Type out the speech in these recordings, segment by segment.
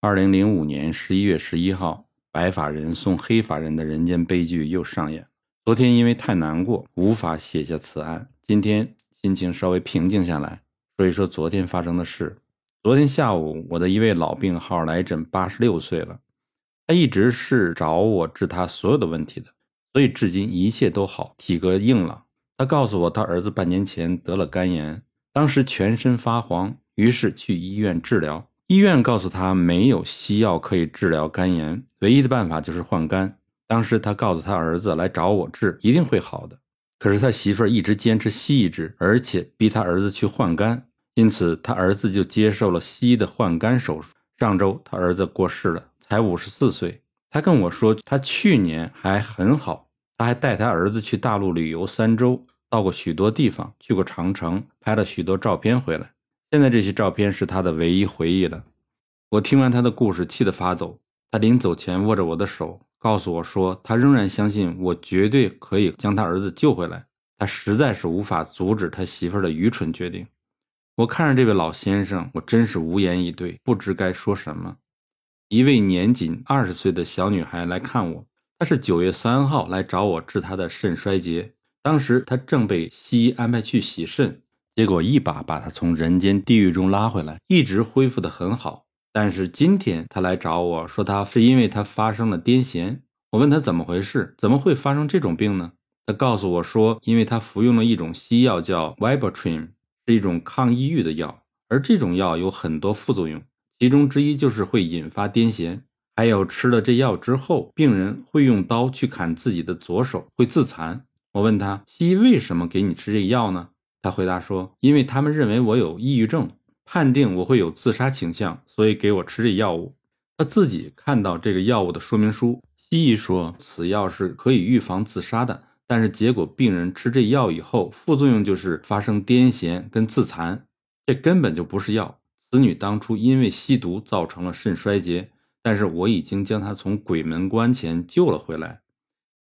二零零五年十一月十一号，白发人送黑发人的人间悲剧又上演。昨天因为太难过，无法写下此案。今天心情稍微平静下来，说一说昨天发生的事。昨天下午，我的一位老病号来诊，八十六岁了，他一直是找我治他所有的问题的，所以至今一切都好，体格硬朗。他告诉我，他儿子半年前得了肝炎，当时全身发黄，于是去医院治疗。医院告诉他没有西药可以治疗肝炎，唯一的办法就是换肝。当时他告诉他儿子来找我治，一定会好的。可是他媳妇儿一直坚持西医治，而且逼他儿子去换肝，因此他儿子就接受了西医的换肝手术。上周他儿子过世了，才五十四岁。他跟我说，他去年还很好，他还带他儿子去大陆旅游三周，到过许多地方，去过长城，拍了许多照片回来。现在这些照片是他的唯一回忆了。我听完他的故事，气得发抖。他临走前握着我的手，告诉我说，他仍然相信我绝对可以将他儿子救回来。他实在是无法阻止他媳妇儿的愚蠢决定。我看着这位老先生，我真是无言以对，不知该说什么。一位年仅二十岁的小女孩来看我，她是九月三号来找我治她的肾衰竭，当时她正被西医安排去洗肾。结果一把把他从人间地狱中拉回来，一直恢复的很好。但是今天他来找我说，他是因为他发生了癫痫。我问他怎么回事，怎么会发生这种病呢？他告诉我说，因为他服用了一种西药叫 Wibotrim，是一种抗抑郁的药，而这种药有很多副作用，其中之一就是会引发癫痫。还有吃了这药之后，病人会用刀去砍自己的左手，会自残。我问他，西医为什么给你吃这药呢？他回答说：“因为他们认为我有抑郁症，判定我会有自杀倾向，所以给我吃这药物。”他自己看到这个药物的说明书，西医说此药是可以预防自杀的，但是结果病人吃这药以后，副作用就是发生癫痫跟自残，这根本就不是药。子女当初因为吸毒造成了肾衰竭，但是我已经将他从鬼门关前救了回来。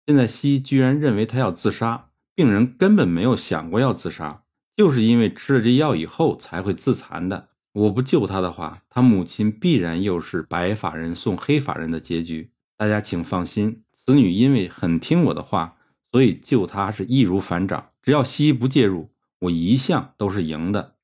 现在西医居然认为他要自杀，病人根本没有想过要自杀。就是因为吃了这药以后才会自残的。我不救他的话，他母亲必然又是白发人送黑发人的结局。大家请放心，此女因为很听我的话，所以救他是易如反掌。只要西医不介入，我一向都是赢的。